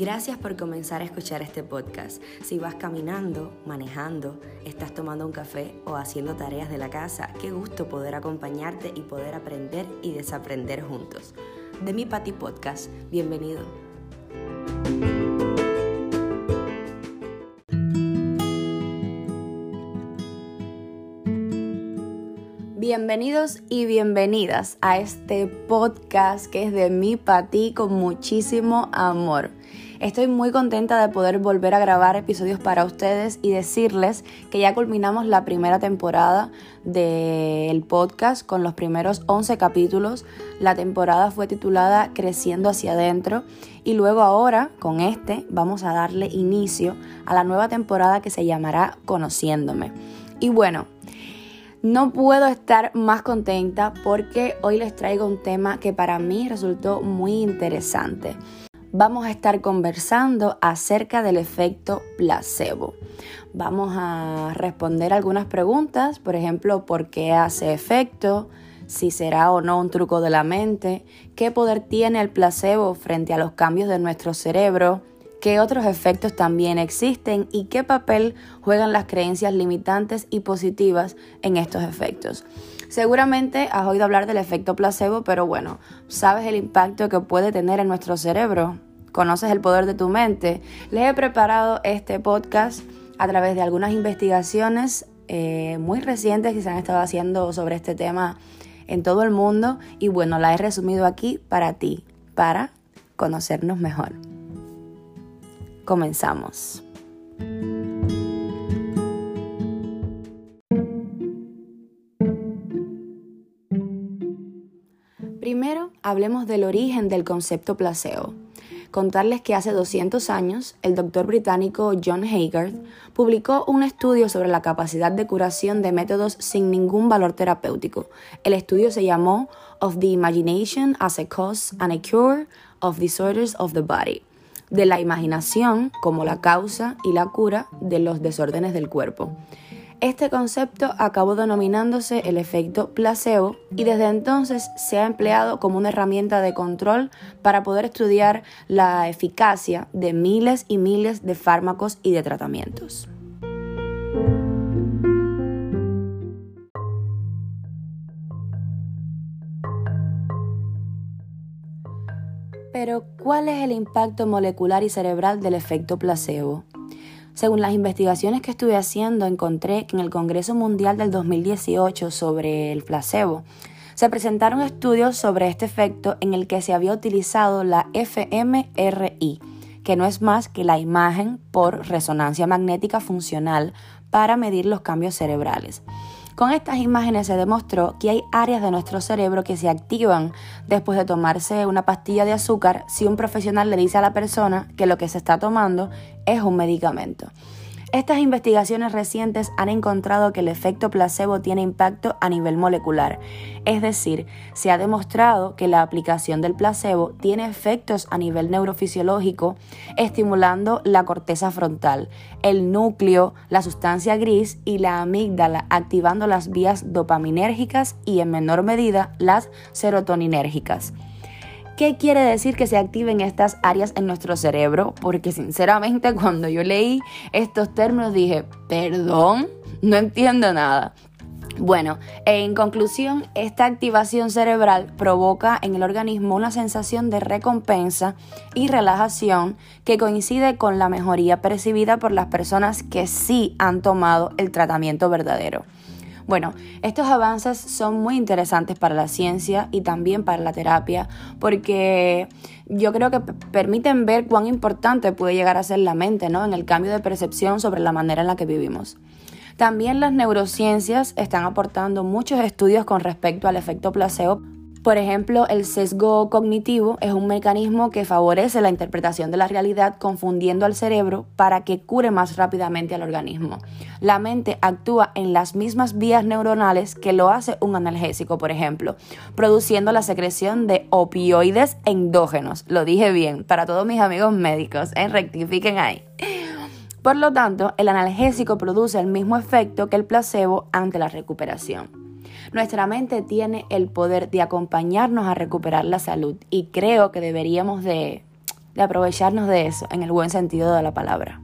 Gracias por comenzar a escuchar este podcast. Si vas caminando, manejando, estás tomando un café o haciendo tareas de la casa, qué gusto poder acompañarte y poder aprender y desaprender juntos. De mi Pati Podcast, bienvenido. Bienvenidos y bienvenidas a este podcast que es de mi Pati con muchísimo amor. Estoy muy contenta de poder volver a grabar episodios para ustedes y decirles que ya culminamos la primera temporada del podcast con los primeros 11 capítulos. La temporada fue titulada Creciendo hacia adentro y luego ahora con este vamos a darle inicio a la nueva temporada que se llamará Conociéndome. Y bueno, no puedo estar más contenta porque hoy les traigo un tema que para mí resultó muy interesante vamos a estar conversando acerca del efecto placebo. Vamos a responder algunas preguntas, por ejemplo, ¿por qué hace efecto? si será o no un truco de la mente, qué poder tiene el placebo frente a los cambios de nuestro cerebro, qué otros efectos también existen y qué papel juegan las creencias limitantes y positivas en estos efectos. Seguramente has oído hablar del efecto placebo, pero bueno, ¿sabes el impacto que puede tener en nuestro cerebro? ¿Conoces el poder de tu mente? Les he preparado este podcast a través de algunas investigaciones eh, muy recientes que se han estado haciendo sobre este tema en todo el mundo y bueno, la he resumido aquí para ti, para conocernos mejor. Comenzamos. Primero, hablemos del origen del concepto placebo. Contarles que hace 200 años, el doctor británico John Haygarth publicó un estudio sobre la capacidad de curación de métodos sin ningún valor terapéutico. El estudio se llamó Of the Imagination as a Cause and a Cure of Disorders of the Body de la imaginación como la causa y la cura de los desórdenes del cuerpo. Este concepto acabó denominándose el efecto placebo y desde entonces se ha empleado como una herramienta de control para poder estudiar la eficacia de miles y miles de fármacos y de tratamientos. Pero, ¿cuál es el impacto molecular y cerebral del efecto placebo? Según las investigaciones que estuve haciendo, encontré que en el Congreso Mundial del 2018 sobre el placebo, se presentaron estudios sobre este efecto en el que se había utilizado la fMRI, que no es más que la imagen por resonancia magnética funcional para medir los cambios cerebrales. Con estas imágenes se demostró que hay áreas de nuestro cerebro que se activan después de tomarse una pastilla de azúcar si un profesional le dice a la persona que lo que se está tomando es un medicamento. Estas investigaciones recientes han encontrado que el efecto placebo tiene impacto a nivel molecular, es decir, se ha demostrado que la aplicación del placebo tiene efectos a nivel neurofisiológico, estimulando la corteza frontal, el núcleo, la sustancia gris y la amígdala, activando las vías dopaminérgicas y en menor medida las serotoninérgicas. ¿Qué quiere decir que se activen estas áreas en nuestro cerebro? Porque sinceramente cuando yo leí estos términos dije, perdón, no entiendo nada. Bueno, en conclusión, esta activación cerebral provoca en el organismo una sensación de recompensa y relajación que coincide con la mejoría percibida por las personas que sí han tomado el tratamiento verdadero. Bueno, estos avances son muy interesantes para la ciencia y también para la terapia porque yo creo que permiten ver cuán importante puede llegar a ser la mente ¿no? en el cambio de percepción sobre la manera en la que vivimos. También las neurociencias están aportando muchos estudios con respecto al efecto placebo por ejemplo, el sesgo cognitivo es un mecanismo que favorece la interpretación de la realidad confundiendo al cerebro para que cure más rápidamente al organismo. La mente actúa en las mismas vías neuronales que lo hace un analgésico, por ejemplo, produciendo la secreción de opioides endógenos. Lo dije bien, para todos mis amigos médicos, ¿eh? rectifiquen ahí. Por lo tanto, el analgésico produce el mismo efecto que el placebo ante la recuperación. Nuestra mente tiene el poder de acompañarnos a recuperar la salud y creo que deberíamos de, aprovecharnos de eso en el buen sentido de la palabra.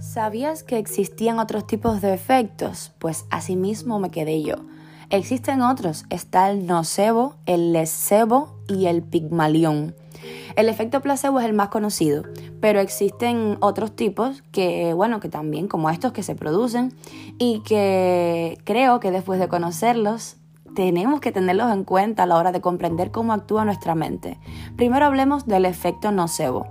¿Sabías que existían otros tipos de efectos? Pues asimismo me quedé yo. Existen otros, está el nocebo, el lesebo y el pigmalión. El efecto placebo es el más conocido, pero existen otros tipos que, bueno, que también como estos que se producen y que creo que después de conocerlos tenemos que tenerlos en cuenta a la hora de comprender cómo actúa nuestra mente. Primero hablemos del efecto nocebo.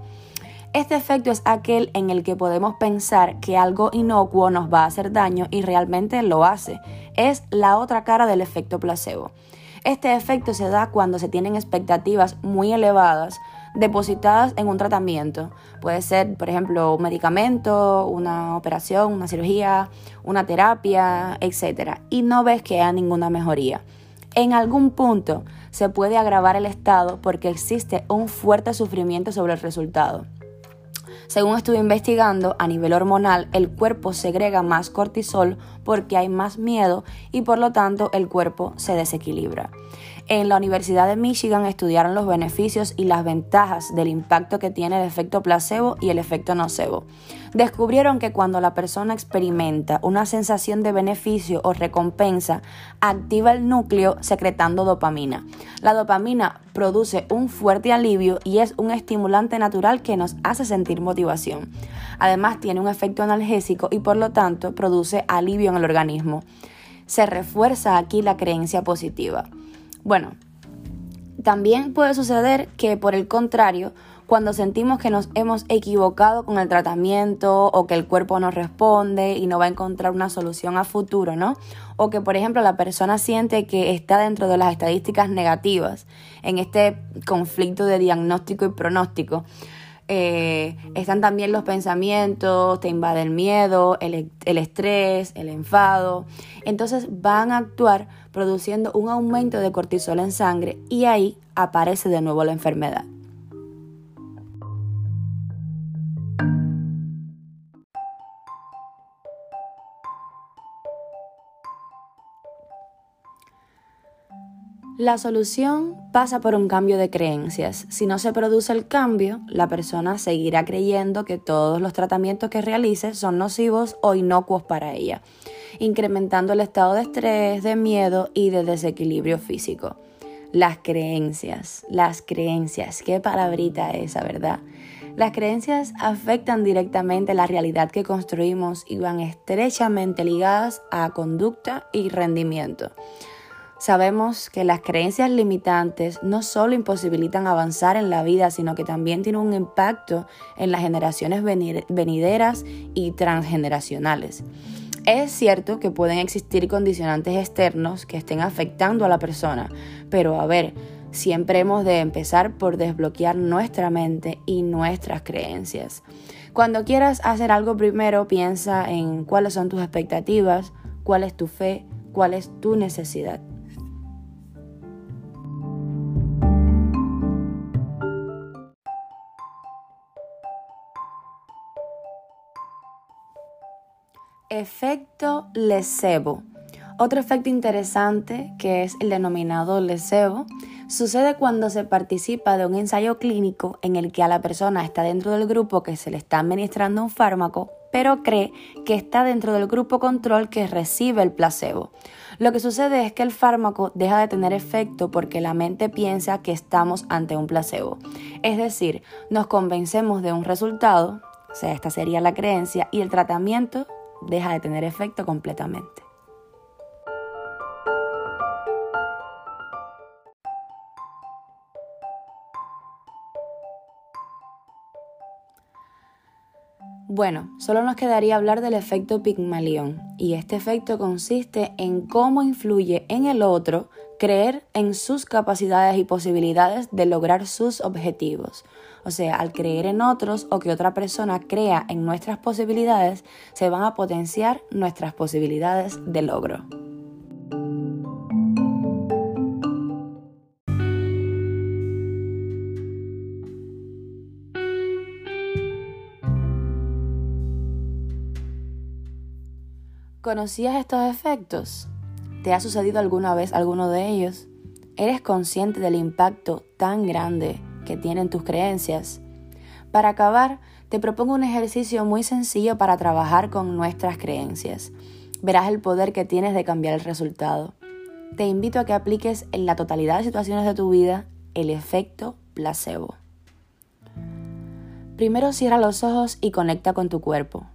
Este efecto es aquel en el que podemos pensar que algo inocuo nos va a hacer daño y realmente lo hace. Es la otra cara del efecto placebo. Este efecto se da cuando se tienen expectativas muy elevadas depositadas en un tratamiento. Puede ser, por ejemplo, un medicamento, una operación, una cirugía, una terapia, etc. Y no ves que haya ninguna mejoría. En algún punto se puede agravar el estado porque existe un fuerte sufrimiento sobre el resultado. Según estuve investigando, a nivel hormonal el cuerpo segrega más cortisol porque hay más miedo y por lo tanto el cuerpo se desequilibra. En la Universidad de Michigan estudiaron los beneficios y las ventajas del impacto que tiene el efecto placebo y el efecto nocebo. Descubrieron que cuando la persona experimenta una sensación de beneficio o recompensa, activa el núcleo secretando dopamina. La dopamina produce un fuerte alivio y es un estimulante natural que nos hace sentir motivación. Además tiene un efecto analgésico y por lo tanto produce alivio en el organismo. Se refuerza aquí la creencia positiva. Bueno, también puede suceder que por el contrario, cuando sentimos que nos hemos equivocado con el tratamiento o que el cuerpo no responde y no va a encontrar una solución a futuro, ¿no? O que, por ejemplo, la persona siente que está dentro de las estadísticas negativas en este conflicto de diagnóstico y pronóstico. Eh, están también los pensamientos, te invade el miedo, el, el estrés, el enfado. Entonces van a actuar produciendo un aumento de cortisol en sangre y ahí aparece de nuevo la enfermedad. La solución pasa por un cambio de creencias. Si no se produce el cambio, la persona seguirá creyendo que todos los tratamientos que realice son nocivos o inocuos para ella, incrementando el estado de estrés, de miedo y de desequilibrio físico. Las creencias, las creencias, qué palabrita esa, ¿verdad? Las creencias afectan directamente la realidad que construimos y van estrechamente ligadas a conducta y rendimiento. Sabemos que las creencias limitantes no solo imposibilitan avanzar en la vida, sino que también tienen un impacto en las generaciones venideras y transgeneracionales. Es cierto que pueden existir condicionantes externos que estén afectando a la persona, pero a ver, siempre hemos de empezar por desbloquear nuestra mente y nuestras creencias. Cuando quieras hacer algo primero, piensa en cuáles son tus expectativas, cuál es tu fe, cuál es tu necesidad. Efecto lesebo. Otro efecto interesante, que es el denominado lesebo, sucede cuando se participa de un ensayo clínico en el que a la persona está dentro del grupo que se le está administrando un fármaco, pero cree que está dentro del grupo control que recibe el placebo. Lo que sucede es que el fármaco deja de tener efecto porque la mente piensa que estamos ante un placebo. Es decir, nos convencemos de un resultado, o sea, esta sería la creencia, y el tratamiento deja de tener efecto completamente. Bueno, solo nos quedaría hablar del efecto Pigmalión, y este efecto consiste en cómo influye en el otro creer en sus capacidades y posibilidades de lograr sus objetivos. O sea, al creer en otros o que otra persona crea en nuestras posibilidades, se van a potenciar nuestras posibilidades de logro. ¿Conocías estos efectos? ¿Te ha sucedido alguna vez alguno de ellos? ¿Eres consciente del impacto tan grande que tienen tus creencias? Para acabar, te propongo un ejercicio muy sencillo para trabajar con nuestras creencias. Verás el poder que tienes de cambiar el resultado. Te invito a que apliques en la totalidad de situaciones de tu vida el efecto placebo. Primero cierra los ojos y conecta con tu cuerpo.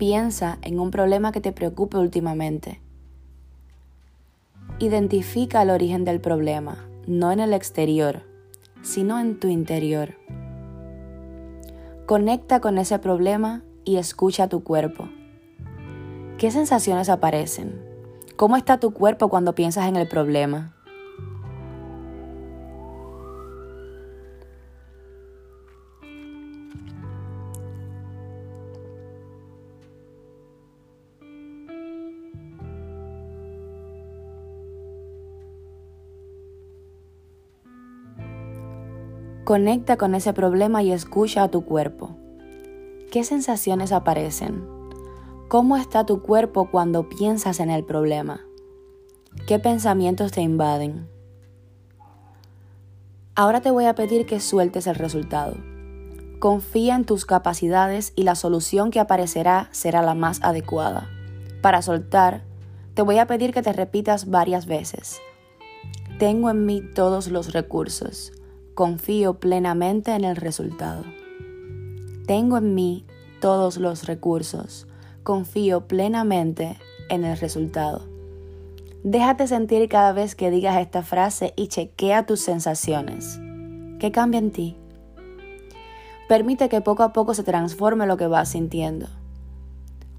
Piensa en un problema que te preocupe últimamente. Identifica el origen del problema, no en el exterior, sino en tu interior. Conecta con ese problema y escucha tu cuerpo. ¿Qué sensaciones aparecen? ¿Cómo está tu cuerpo cuando piensas en el problema? Conecta con ese problema y escucha a tu cuerpo. ¿Qué sensaciones aparecen? ¿Cómo está tu cuerpo cuando piensas en el problema? ¿Qué pensamientos te invaden? Ahora te voy a pedir que sueltes el resultado. Confía en tus capacidades y la solución que aparecerá será la más adecuada. Para soltar, te voy a pedir que te repitas varias veces. Tengo en mí todos los recursos confío plenamente en el resultado. Tengo en mí todos los recursos, confío plenamente en el resultado. Déjate sentir cada vez que digas esta frase y chequea tus sensaciones. ¿Qué cambia en ti? Permite que poco a poco se transforme lo que vas sintiendo.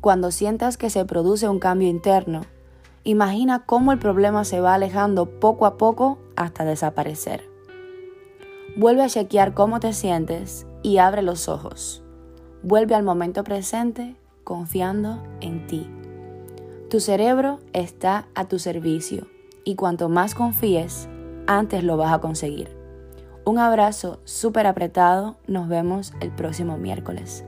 Cuando sientas que se produce un cambio interno, imagina cómo el problema se va alejando poco a poco hasta desaparecer. Vuelve a chequear cómo te sientes y abre los ojos. Vuelve al momento presente confiando en ti. Tu cerebro está a tu servicio y cuanto más confíes, antes lo vas a conseguir. Un abrazo súper apretado. Nos vemos el próximo miércoles.